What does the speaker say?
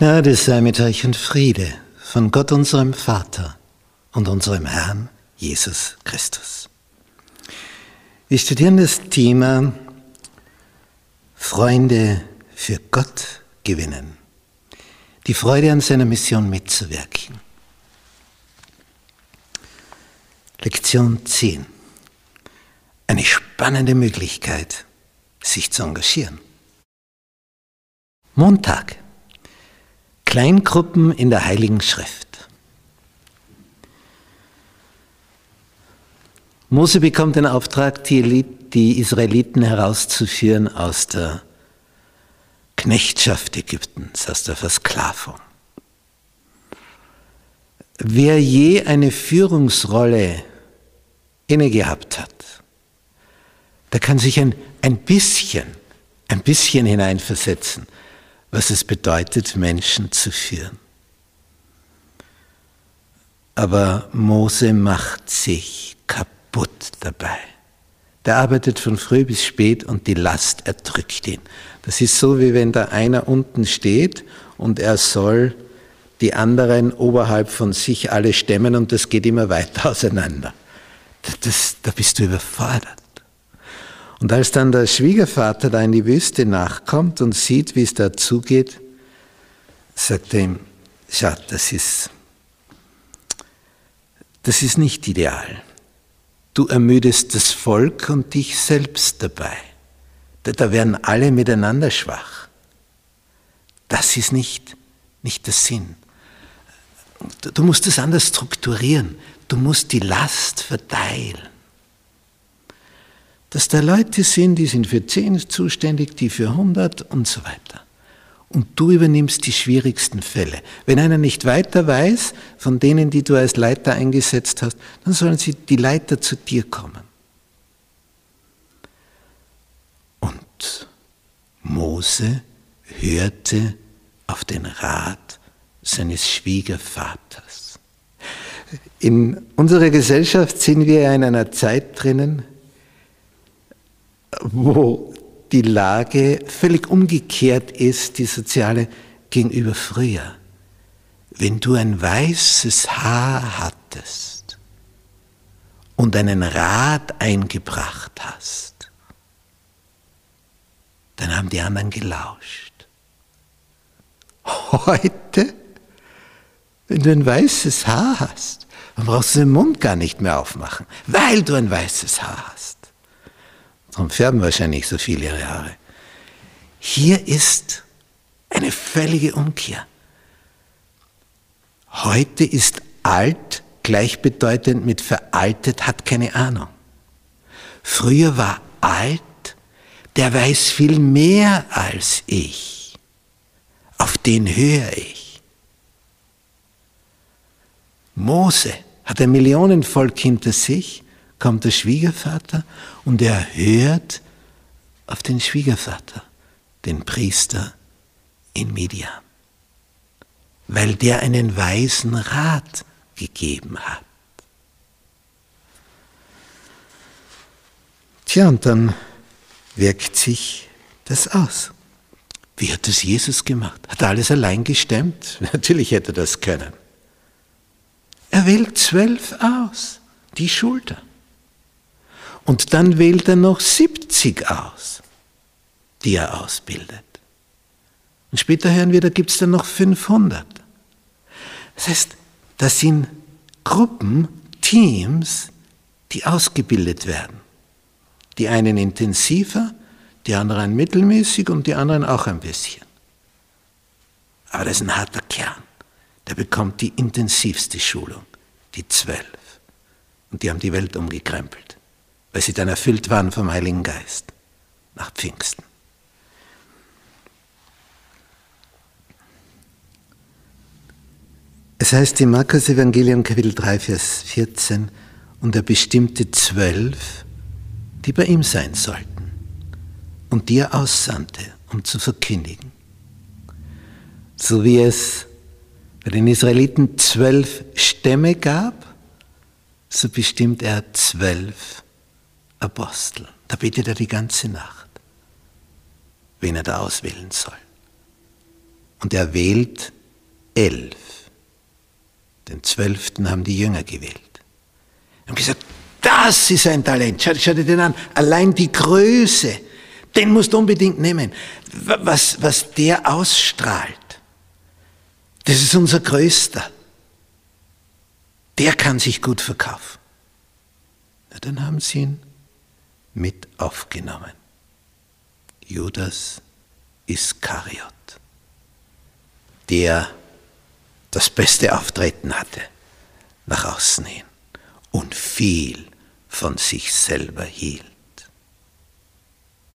Gnade sei mit euch und Friede von Gott unserem Vater und unserem Herrn Jesus Christus. Wir studieren das Thema Freunde für Gott gewinnen. Die Freude an seiner Mission mitzuwirken. Lektion 10. Eine spannende Möglichkeit, sich zu engagieren. Montag. Kleingruppen in der Heiligen Schrift. Mose bekommt den Auftrag, die, Israeliten herauszuführen aus der Knechtschaft Ägyptens, aus der Versklavung. Wer je eine Führungsrolle inne gehabt hat, der kann sich ein, ein bisschen, ein bisschen hineinversetzen was es bedeutet, Menschen zu führen. Aber Mose macht sich kaputt dabei. Der arbeitet von früh bis spät und die Last erdrückt ihn. Das ist so, wie wenn da einer unten steht und er soll die anderen oberhalb von sich alle stemmen und das geht immer weiter auseinander. Das, da bist du überfordert. Und als dann der Schwiegervater da in die Wüste nachkommt und sieht, wie es da zugeht, sagt er ihm, schau, das ist, das ist nicht ideal. Du ermüdest das Volk und dich selbst dabei. Da werden alle miteinander schwach. Das ist nicht, nicht der Sinn. Du musst es anders strukturieren. Du musst die Last verteilen dass da Leute sind, die sind für 10 zuständig, die für 100 und so weiter. Und du übernimmst die schwierigsten Fälle. Wenn einer nicht weiter weiß, von denen, die du als Leiter eingesetzt hast, dann sollen sie die Leiter zu dir kommen. Und Mose hörte auf den Rat seines Schwiegervaters. In unserer Gesellschaft sind wir in einer Zeit drinnen, wo die Lage völlig umgekehrt ist, die soziale, gegenüber früher. Wenn du ein weißes Haar hattest und einen Rat eingebracht hast, dann haben die anderen gelauscht. Heute, wenn du ein weißes Haar hast, dann brauchst du den Mund gar nicht mehr aufmachen, weil du ein weißes Haar hast. Darum färben wahrscheinlich so viele ihre Haare. Hier ist eine völlige Umkehr. Heute ist alt gleichbedeutend mit veraltet, hat keine Ahnung. Früher war alt, der weiß viel mehr als ich. Auf den höre ich. Mose hat ein Millionenvolk hinter sich kommt der Schwiegervater und er hört auf den Schwiegervater, den Priester in Midian, weil der einen weisen Rat gegeben hat. Tja, und dann wirkt sich das aus. Wie hat das Jesus gemacht? Hat er alles allein gestemmt? Natürlich hätte er das können. Er wählt zwölf aus, die Schulter. Und dann wählt er noch 70 aus, die er ausbildet. Und später hören wir, da gibt es dann noch 500. Das heißt, das sind Gruppen, Teams, die ausgebildet werden. Die einen intensiver, die anderen mittelmäßig und die anderen auch ein bisschen. Aber das ist ein harter Kern. Der bekommt die intensivste Schulung, die zwölf. Und die haben die Welt umgekrempelt weil sie dann erfüllt waren vom Heiligen Geist nach Pfingsten. Es heißt im Markus Evangelium Kapitel 3, Vers 14, und er bestimmte zwölf, die bei ihm sein sollten und die er aussandte, um zu verkündigen. So wie es bei den Israeliten zwölf Stämme gab, so bestimmt er zwölf Apostel. Da betet er die ganze Nacht, wen er da auswählen soll. Und er wählt elf. Den zwölften haben die Jünger gewählt. Und gesagt, das ist ein Talent. Schau, schau dir den an. Allein die Größe, den musst du unbedingt nehmen. Was, was der ausstrahlt, das ist unser Größter. Der kann sich gut verkaufen. Na, dann haben sie ihn mit aufgenommen. Judas Iskariot, der das beste Auftreten hatte nach außen hin und viel von sich selber hielt.